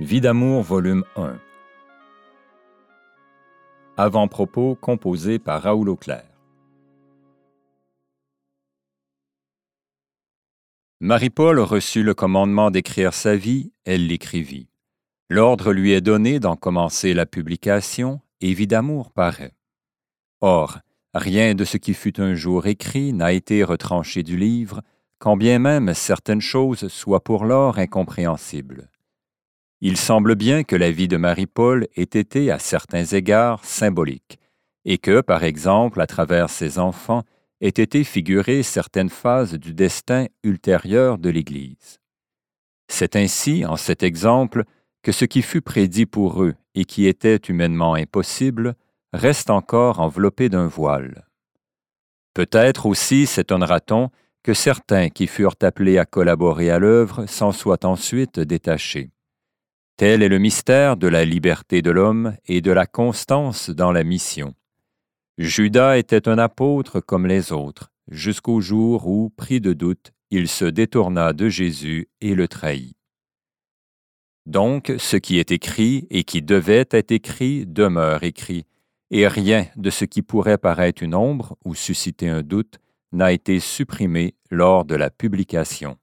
Vie d'amour, volume 1. Avant-propos composé par Raoul Auclair. Marie-Paul reçut le commandement d'écrire sa vie, elle l'écrivit. L'ordre lui est donné d'en commencer la publication, et Vie d'amour paraît. Or, rien de ce qui fut un jour écrit n'a été retranché du livre, quand bien même certaines choses soient pour l'or incompréhensibles. Il semble bien que la vie de Marie-Paul ait été à certains égards symbolique, et que, par exemple, à travers ses enfants, aient été figurées certaines phases du destin ultérieur de l'Église. C'est ainsi, en cet exemple, que ce qui fut prédit pour eux et qui était humainement impossible reste encore enveloppé d'un voile. Peut-être aussi s'étonnera-t-on que certains qui furent appelés à collaborer à l'œuvre s'en soient ensuite détachés. Tel est le mystère de la liberté de l'homme et de la constance dans la mission. Judas était un apôtre comme les autres, jusqu'au jour où, pris de doute, il se détourna de Jésus et le trahit. Donc, ce qui est écrit et qui devait être écrit demeure écrit, et rien de ce qui pourrait paraître une ombre ou susciter un doute n'a été supprimé lors de la publication.